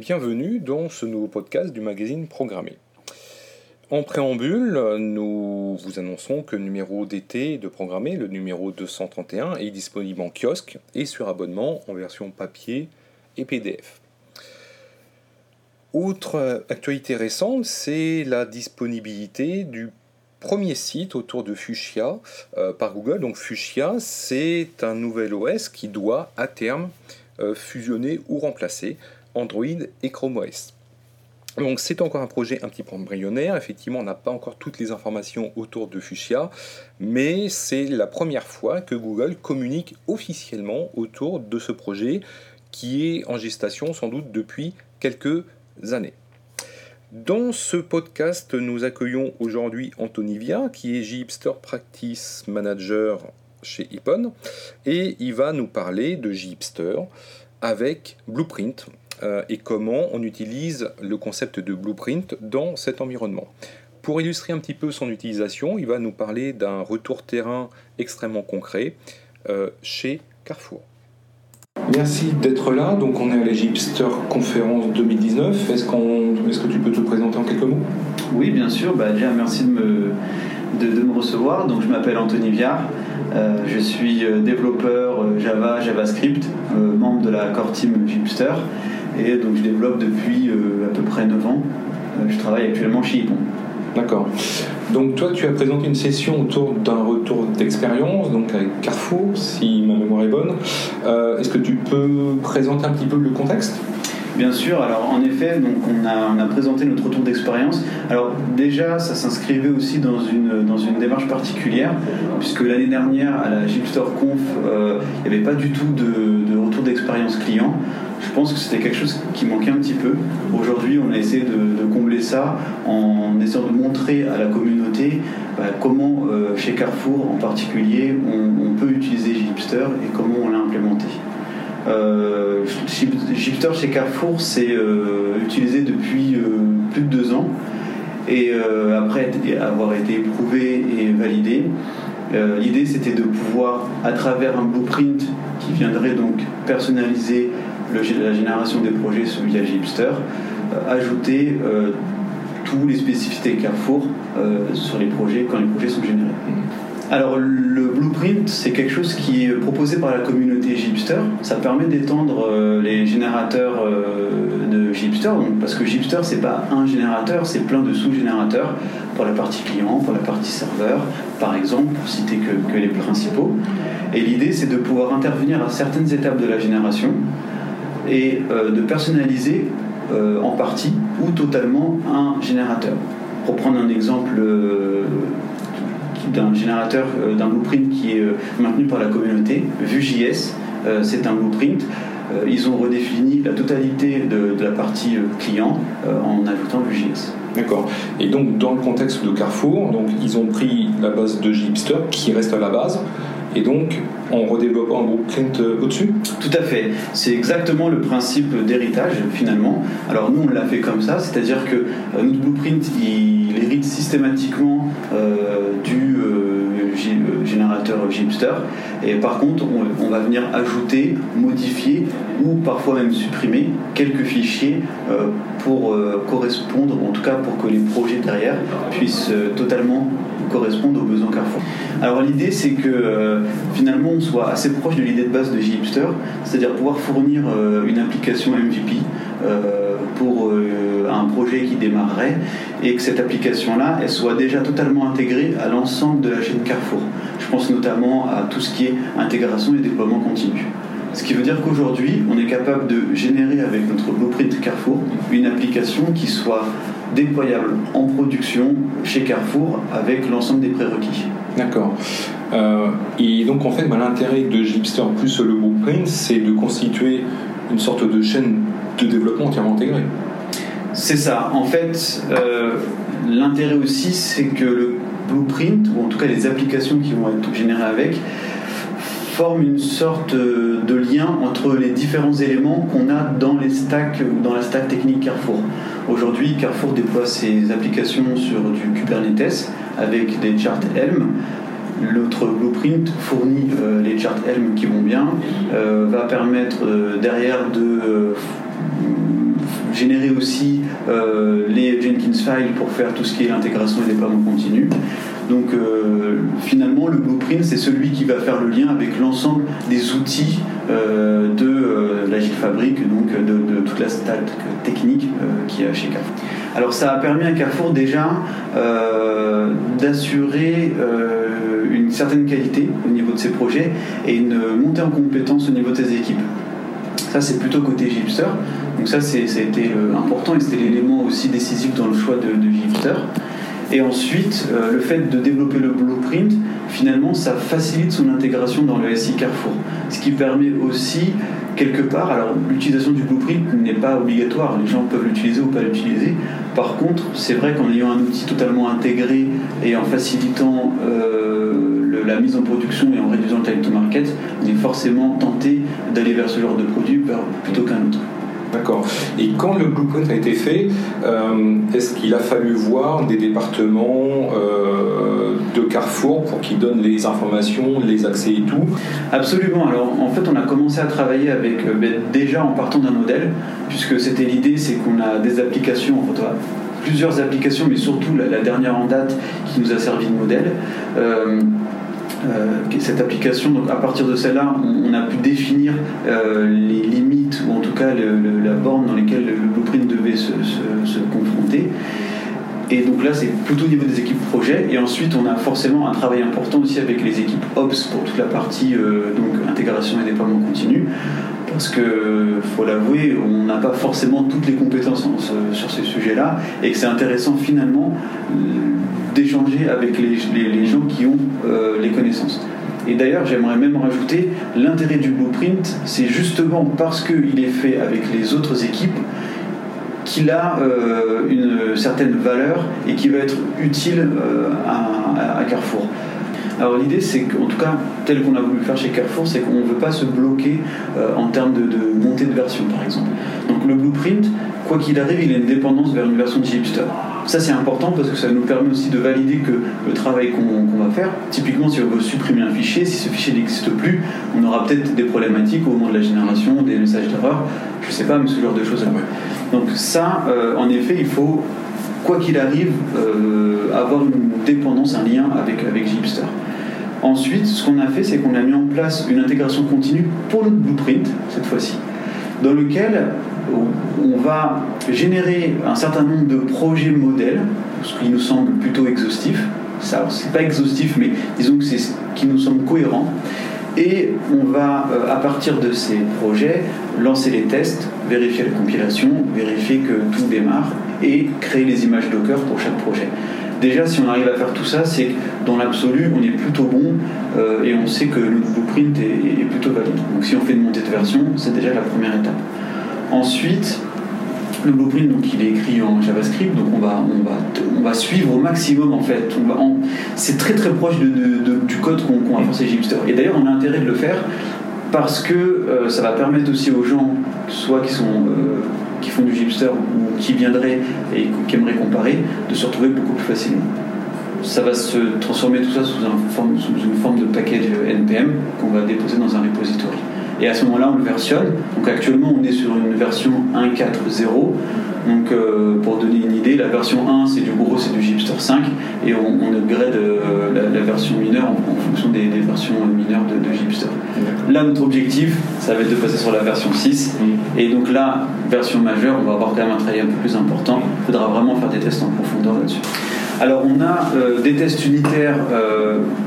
Bienvenue dans ce nouveau podcast du magazine Programmé. En préambule, nous vous annonçons que le numéro d'été de Programmé, le numéro 231, est disponible en kiosque et sur abonnement en version papier et PDF. Autre actualité récente, c'est la disponibilité du premier site autour de Fuchsia euh, par Google. Donc Fuchsia, c'est un nouvel OS qui doit à terme euh, fusionner ou remplacer Android et Chrome OS. Donc c'est encore un projet un petit peu embryonnaire, effectivement on n'a pas encore toutes les informations autour de Fuchsia, mais c'est la première fois que Google communique officiellement autour de ce projet qui est en gestation sans doute depuis quelques années. Dans ce podcast, nous accueillons aujourd'hui Anthony Via, qui est JHipster Practice Manager chez Ipon, et il va nous parler de JHipster avec Blueprint euh, et comment on utilise le concept de Blueprint dans cet environnement. Pour illustrer un petit peu son utilisation, il va nous parler d'un retour terrain extrêmement concret euh, chez Carrefour. Merci d'être là. Donc on est à l'Egypter Conférence 2019. Est-ce, qu'on, est-ce que tu peux te présenter en quelques mots? Oui, bien sûr. Bah, déjà, merci de me, de, me recevoir. Donc je m'appelle Anthony Viard. Euh, je suis développeur Java, JavaScript, membre de la core team Gipster. Et donc je développe depuis à peu près 9 ans. je travaille actuellement chez Ypon. D'accord. Donc toi, tu as présenté une session autour d'un retour d'expérience, donc avec Carrefour, si ma mémoire est bonne. Est-ce que tu peux présenter un petit peu le contexte? Bien sûr, alors en effet, donc on, a, présenté notre retour d'expérience. Alors déjà, ça s'inscrivait aussi dans une, dans une démarche particulière, puisque l'année dernière, à la Gipster Conf, euh, il n'y avait pas du tout de, retour d'expérience client. Je pense que c'était quelque chose qui manquait un petit peu. Aujourd'hui, on a essayé de, combler ça en essayant de montrer à la communauté bah, comment, euh, chez Carrefour en particulier, on, peut utiliser Gipster et comment on l'a implémenté. Euh, Shifter chez Carrefour, c'est euh, utilisé depuis euh, plus de deux ans. Et après avoir été éprouvé et validé, l'idée c'était de pouvoir, à travers un blueprint qui viendrait donc personnaliser la génération des projets via Gipster, ajouter tous les spécificités Carrefour sur les projets quand les projets sont générés. Alors le blueprint, c'est quelque chose qui est proposé par la communauté Gipster. Ça permet d'étendre euh, les générateurs euh, de Gipster, parce que Gipster, c'est pas un générateur, c'est plein de sous-générateurs pour la partie client, pour la partie serveur, par exemple, pour citer que, les principaux. Et l'idée, c'est de pouvoir intervenir à certaines étapes de la génération et euh, de personnaliser en partie ou totalement un générateur. Pour prendre un exemple d'un générateur, euh, d'un blueprint qui est euh, maintenu par la communauté. Vue.js, euh, c'est un blueprint. Ils ont redéfini la totalité de, la partie client en ajoutant Vue.js. D'accord. Et donc, dans le contexte de Carrefour, donc, ils ont pris la base de Gipster qui reste à la base, et donc en redéveloppant un blueprint au-dessus Tout à fait. C'est exactement le principe d'héritage finalement. Alors nous on l'a fait comme ça, c'est-à-dire que notre blueprint il hérite systématiquement du générateur Gipster. Et par contre, on, va venir ajouter, modifier ou parfois même supprimer quelques fichiers euh, pour euh, correspondre, en tout cas pour que les projets derrière puissent euh, totalement correspondre aux besoins Carrefour. Alors l'idée c'est que finalement on soit assez proche de l'idée de base de Gipster, c'est-à-dire pouvoir fournir une application MVP pour un projet qui démarrerait et que cette application-là, elle soit déjà totalement intégrée à l'ensemble de la chaîne Carrefour. Je pense notamment à tout ce qui est intégration et déploiement continu. Ce qui veut dire qu'aujourd'hui, on est capable de générer avec notre blueprint Carrefour une application qui soit déployable en production chez Carrefour avec l'ensemble des prérequis. D'accord. Euh, et donc en fait, bah, l'intérêt de Gipster plus le blueprint, c'est de constituer une sorte de chaîne de développement entièrement intégrée. C'est ça. En fait, euh, l'intérêt aussi, c'est que le blueprint, ou en tout cas les applications qui vont être générées avec, forment une sorte de lien entre les différents éléments qu'on a dans les stacks dans la stack technique Carrefour. Aujourd'hui, Carrefour déploie ses applications sur du Kubernetes avec des charts Helm. L'autre blueprint fournit euh, les charts Helm qui vont bien, euh, va permettre derrière de générer aussi les Jenkins files pour faire tout ce qui est l'intégration et déploiement continu. Donc finalement, le blueprint, c'est celui qui va faire le lien avec l'ensemble des outils de l'Agile Fabric, donc de, toute la stack technique qui est chez Carrefour. Alors ça a permis à Carrefour déjà d'assurer une certaine qualité au niveau de ses projets et une montée en compétence au niveau de ses équipes. Ça, c'est plutôt côté Gipster. Donc ça, ça a été euh, important et c'était l'élément aussi décisif dans le choix de, de. Et ensuite, euh, le fait de développer le blueprint, finalement, ça facilite son intégration dans le SI Carrefour. Ce qui permet aussi, quelque part, alors l'utilisation du blueprint n'est pas obligatoire, les gens peuvent l'utiliser ou pas l'utiliser. Par contre, c'est vrai qu'en ayant un outil totalement intégré et en facilitant euh, la mise en production et en réduisant le time to market, on est forcément tenté d'aller vers ce genre de produit plutôt qu'un autre. D'accord. Et quand le blueprint a été fait, euh, est-ce qu'il a fallu voir des départements euh, de Carrefour pour qu'ils donnent les informations, les accès et tout? Absolument. Alors en fait, on a commencé à travailler avec euh, ben, déjà en partant d'un modèle, puisque c'était l'idée, c'est qu'on a des applications, en fait, plusieurs applications, mais surtout la, dernière en date qui nous a servi de modèle. Cette application, donc à partir de celle-là, on, a pu définir les limites ou en tout cas la borne dans laquelle le blueprint devait se, confronter. Et donc là, c'est plutôt au niveau des équipes projet. Et ensuite, on a forcément un travail important aussi avec les équipes Ops pour toute la partie euh, donc, intégration et déploiement continu. Parce que, faut l'avouer, on n'a pas forcément toutes les compétences sur ces sujets-là. Et que c'est intéressant finalement d'échanger avec les, les, gens qui ont euh, les connaissances. Et d'ailleurs, j'aimerais même rajouter, l'intérêt du blueprint, c'est justement parce qu'il est fait avec les autres équipes qu'il a euh, une certaine valeur et qui va être utile euh, à, Carrefour. Alors l'idée, c'est qu'en tout cas, tel qu'on a voulu faire chez Carrefour, c'est qu'on ne veut pas se bloquer euh, en termes de, montée de version, par exemple. Donc le blueprint, quoi qu'il arrive, il a une dépendance vers une version de Gipster. Ça, c'est important parce que ça nous permet aussi de valider que le travail qu'on va faire, typiquement si on veut supprimer un fichier, si ce fichier n'existe plus, on aura peut-être des problématiques au moment de la génération, des messages d'erreur, je ne sais pas, mais ce genre de choses. Donc ça, euh, en effet, il faut, quoi qu'il arrive, euh, avoir une dépendance, un lien avec, avec Gipster. Ensuite, ce qu'on a fait, c'est qu'on a mis en place une intégration continue pour le blueprint, cette fois-ci, dans lequel on va générer un certain nombre de projets modèles, ce qui nous semble plutôt exhaustif. Ça, c'est pas exhaustif, mais disons que c'est ce qui nous semble cohérent. Et on va, euh, à partir de ces projets, lancer les tests, vérifier la compilation, vérifier que tout démarre et créer les images Docker pour chaque projet. Déjà, si on arrive à faire tout ça, c'est que dans l'absolu, on est plutôt bon euh, et on sait que le blueprint est, est plutôt valide. Donc si on fait une montée de version, c'est déjà la première étape. Ensuite, le blueprint, donc, il est écrit en JavaScript, donc on va, on va, on va suivre au maximum en fait. c'est très très proche du code qu'on va faire Gipster. Et d'ailleurs, on a intérêt de le faire parce que euh, ça va permettre aussi aux gens, soit qui, sont, euh, qui font du Gipster ou qui viendraient et qui aimeraient comparer, de se retrouver beaucoup plus facilement. Ça va se transformer tout ça sous, sous une forme de package NPM qu'on va déposer dans un repository. Et à ce moment-là, on le versionne. Donc actuellement, on est sur une version 1.4.0. Donc euh, pour donner une idée, la version 1, c'est du gros, c'est du Gipster 5. Et on, upgrade euh, la, version mineure en, fonction des, versions mineures de, de Gipster. Là, notre objectif, ça va être de passer sur la version 6. Et donc là, version majeure, on va avoir quand même un travail un peu plus important. Il faudra vraiment faire des tests en profondeur là-dessus. Alors on a euh, des tests unitaires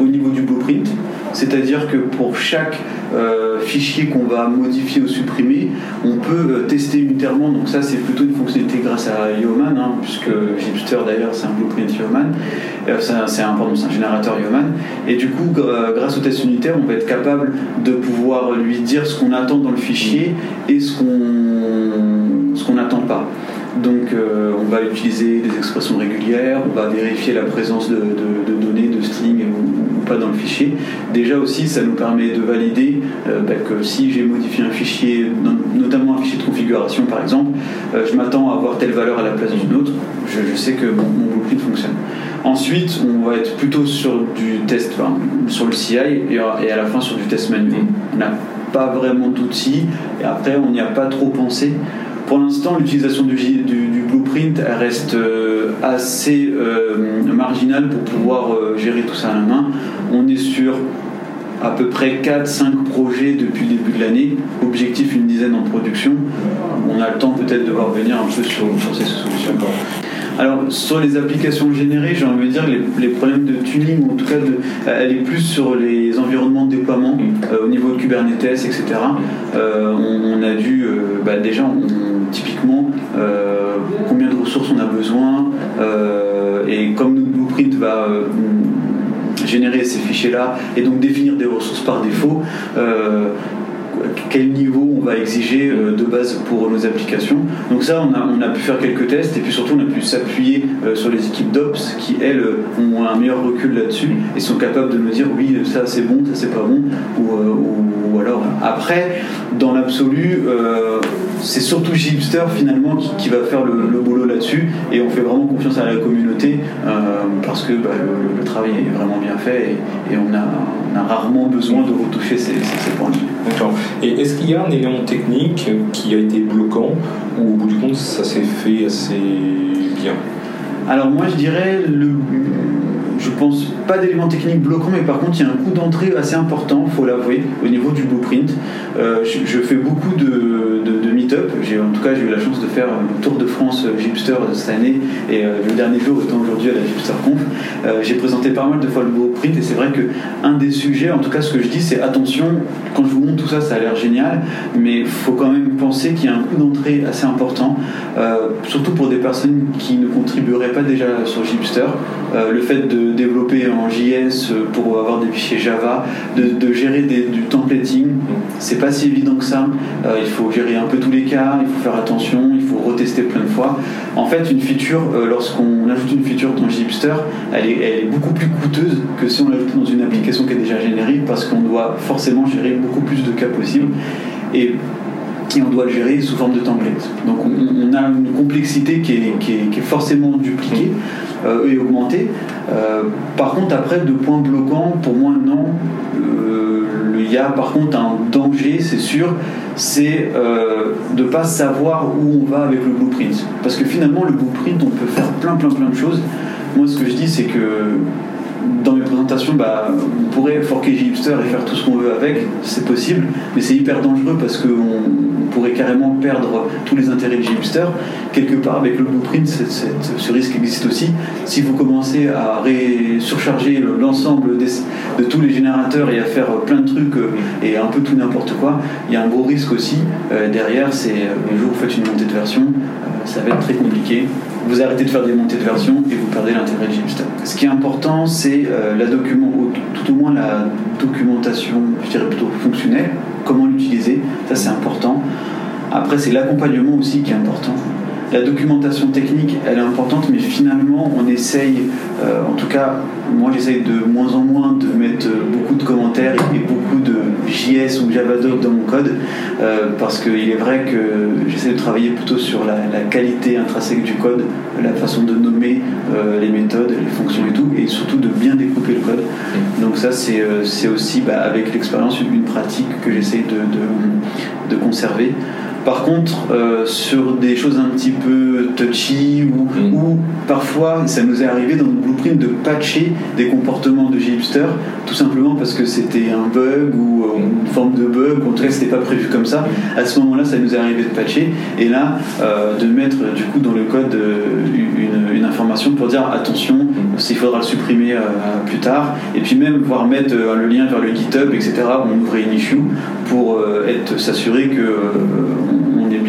au niveau du blueprint, c'est-à-dire que pour chaque euh, fichier qu'on va modifier ou supprimer, on peut euh, tester unitairement. Donc ça, c'est plutôt une fonctionnalité grâce à Yeoman, hein, puisque Gipster d'ailleurs, c'est un blueprint Yeoman. Euh, c'est un, un générateur Yeoman. Et du coup, grâce au test unitaire, on va être capable de pouvoir lui dire ce qu'on attend dans le fichier et ce qu'on n'attend pas. Donc on va utiliser des expressions régulières, on va vérifier la présence de, données, de string dans le fichier. Déjà aussi, ça nous permet de valider euh, bah, que si j'ai modifié un fichier, notamment un fichier de configuration par exemple, euh, je m'attends à avoir telle valeur à la place d'une autre, je, sais que mon, blueprint fonctionne. Ensuite, on va être plutôt sur du test, sur le CI et, à la fin sur du test manuel. On n'a pas vraiment d'outils et après on n'y a pas trop pensé pour l'instant, l'utilisation du, blueprint reste assez marginale pour pouvoir gérer tout ça à la main. On est sur à peu près 4-5 projets depuis le début de l'année, objectif une dizaine en production. On a le temps peut-être de voir venir un peu sur, sur ces solutions. Alors, sur les applications générées, j'ai envie de dire les, les problèmes de tuning, en tout cas, de, elle est plus sur les environnements de déploiement euh, au niveau de Kubernetes, etc. Euh, on, a dû, euh, bah, déjà, typiquement, combien de ressources on a besoin, et comme notre blueprint va générer ces fichiers-là et donc définir des ressources par défaut, quel niveau on va exiger euh, de base pour nos applications. Donc ça, on a, on a pu faire quelques tests et puis surtout on a pu s'appuyer euh, sur les équipes d'Ops qui, elles, ont un meilleur recul là-dessus et sont capables de me dire oui, ça c'est bon, ça c'est pas bon. Euh, ou, alors, après, dans l'absolu, c'est surtout Gipster finalement qui, va faire le, boulot là-dessus et on fait vraiment confiance à la communauté parce que bah, le, travail est vraiment bien fait et, on, a, on, a, rarement besoin de retoucher ces, ces, points. D'accord. Et est-ce qu'il y a un élément technique qui a été bloquant ou au bout du compte ça s'est fait assez bien? Alors moi je dirais le je pense pas d'élément technique bloquant, mais par contre, il y a un coût d'entrée assez important, faut l'avouer, au niveau du blueprint. Euh, je, fais beaucoup de, de, meet-up. En tout cas, j'ai eu la chance de faire un tour de France Gipster cette année, et euh, le dernier jour étant aujourd'hui à la GipsterConf. Euh, j'ai présenté pas mal de fois le blueprint, et c'est vrai que un des sujets, en tout cas, ce que je dis, c'est attention, quand je vous montre tout ça, ça a l'air génial, mais il faut quand même penser qu'il y a un coût d'entrée assez important, surtout pour des personnes qui ne contribueraient pas déjà sur Gipster. le fait de développer en JS pour avoir des fichiers Java, de, gérer du templating. C'est pas si évident que ça. Euh, il faut gérer un peu tous les cas, il faut faire attention, il faut retester plein de fois. En fait, une feature, euh, lorsqu'on ajoute une feature dans Gipster, elle est, beaucoup plus coûteuse que si on l'ajoute dans une application qui est déjà générique parce qu'on doit forcément gérer beaucoup plus de cas possibles. Et on doit le gérer sous forme de template. Donc on, a une complexité qui est, forcément dupliquée euh, et augmentée. Euh, par contre, après, de points bloquants, pour moi, non. Il y a par contre un danger, c'est sûr, c'est de ne pas savoir où on va avec le blueprint. Parce que finalement, le blueprint, on peut faire plein, plein, plein de choses. Moi, ce que je dis, c'est que dans mes présentations, bah, on pourrait forquer Gipster et faire tout ce qu'on veut avec, c'est possible, mais c'est hyper dangereux parce qu'on pourrait carrément perdre tous les intérêts de Gipster. Quelque part, avec le blueprint, ce risque existe aussi. Si vous commencez à surcharger l'ensemble de tous les générateurs et à faire plein de trucs euh, et un peu tout n'importe quoi, il y a un gros risque aussi. Euh, derrière, c'est euh, le jour vous faites une montée de version, ça va être très compliqué vous arrêtez de faire des montées de version et vous perdez l'intérêt de Gipster. Ce qui est important, c'est euh, la document, tout au moins la documentation, je dirais plutôt fonctionnelle, comment l'utiliser, ça c'est important. Après, c'est l'accompagnement aussi qui est important la documentation technique, elle est importante, mais finalement, on essaye, euh, en tout cas, moi j'essaye de moins en moins de mettre beaucoup de commentaires et, beaucoup de JS ou Javadoc dans mon code, euh, parce qu'il est vrai que j'essaie de travailler plutôt sur la, qualité intrinsèque du code, la façon de nommer euh, les méthodes, les fonctions et tout, et surtout de bien découper le code. Donc ça, c'est aussi, bah, avec l'expérience, une pratique que j'essaie de, de conserver. Par contre, euh, sur des choses un petit peu touchy mm. ou, parfois ça nous est arrivé dans le blueprint de patcher des comportements de Gipster tout simplement parce que c'était un bug ou euh, une forme de bug, en tout cas c'était pas prévu comme ça. À ce moment-là, ça nous est arrivé de patcher et là euh, de mettre du coup dans le code une, information pour dire attention, mm. s'il faudra le supprimer plus tard et puis même voir mettre le lien vers le GitHub, etc. On ouvrait une issue pour être s'assurer que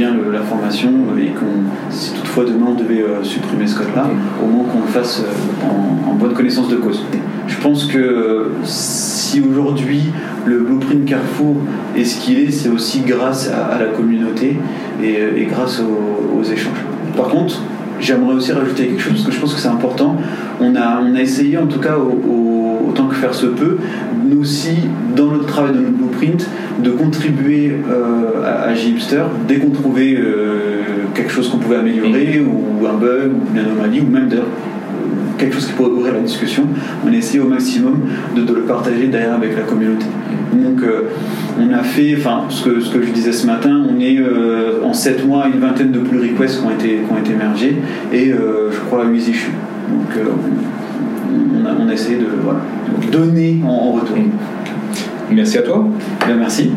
bien la formation et qu'on, si toutefois demain on devait euh, supprimer ce code-là, au moins qu'on le fasse euh, en, bonne connaissance de cause. Je pense que si aujourd'hui le blueprint Carrefour est ce qu'il est, c'est aussi grâce à, la communauté et, grâce aux, échanges. Par contre, j'aimerais aussi rajouter quelque chose parce que je pense que c'est important. On a, on a essayé, en tout cas, que faire se peut, nous aussi, dans notre travail, de notre blueprint, de contribuer euh, à, à Gipster dès qu'on trouvait euh, quelque chose qu'on pouvait améliorer, ou, un bug, ou une anomalie, ou même d'ailleurs euh, quelque chose qui pourrait ouvrir la discussion, on essaie au maximum de, le partager derrière avec la communauté. Donc on a fait, enfin ce que, ce que je disais ce matin, on est en 7 mois une vingtaine de pull requests qui ont été, qui ont été émergés et je crois à 8 issues. Donc on, a de donner en, retour. Merci à toi. Ben, merci.